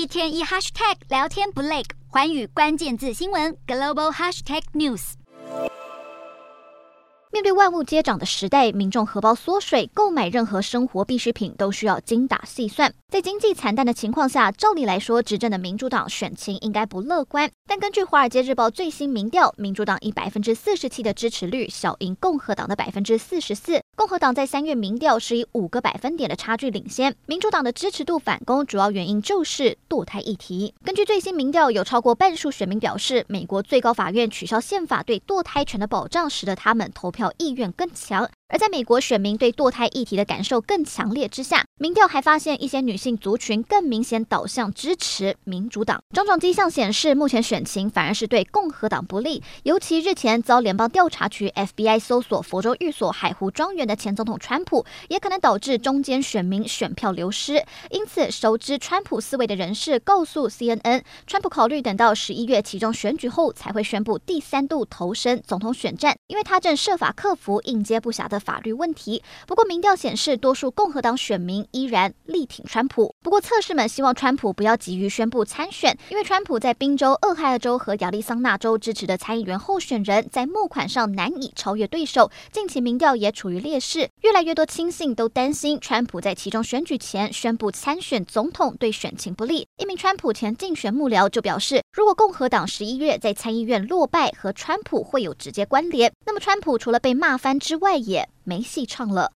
一天一 hashtag 聊天不累，寰宇关键字新闻 global hashtag news。面对万物皆涨的时代，民众荷包缩水，购买任何生活必需品都需要精打细算。在经济惨淡的情况下，照理来说，执政的民主党选情应该不乐观。但根据《华尔街日报》最新民调，民主党以百分之四十七的支持率小赢共和党的百分之四十四。共和党在三月民调是以五个百分点的差距领先。民主党的支持度反攻，主要原因就是堕胎议题。根据最新民调，有超过半数选民表示，美国最高法院取消宪法对堕胎权的保障，使得他们投票意愿更强。而在美国选民对堕胎议题的感受更强烈之下，民调还发现一些女性族群更明显导向支持民主党。种种迹象显示，目前选情反而是对共和党不利。尤其日前遭联邦调查局 FBI 搜索佛州寓所海湖庄园的前总统川普，也可能导致中间选民选票流失。因此，熟知川普思维的人士告诉 CNN，川普考虑等到十一月其中选举后才会宣布第三度投身总统选战，因为他正设法克服应接不暇的法律问题，不过民调显示，多数共和党选民依然力挺川普。不过测试们希望川普不要急于宣布参选，因为川普在宾州、俄亥俄州和亚利桑那州支持的参议员候选人，在募款上难以超越对手。近期民调也处于劣势，越来越多亲信都担心川普在其中选举前宣布参选总统对选情不利。一名川普前竞选幕僚就表示，如果共和党十一月在参议院落败，和川普会有直接关联，那么川普除了被骂翻之外，也没戏唱了。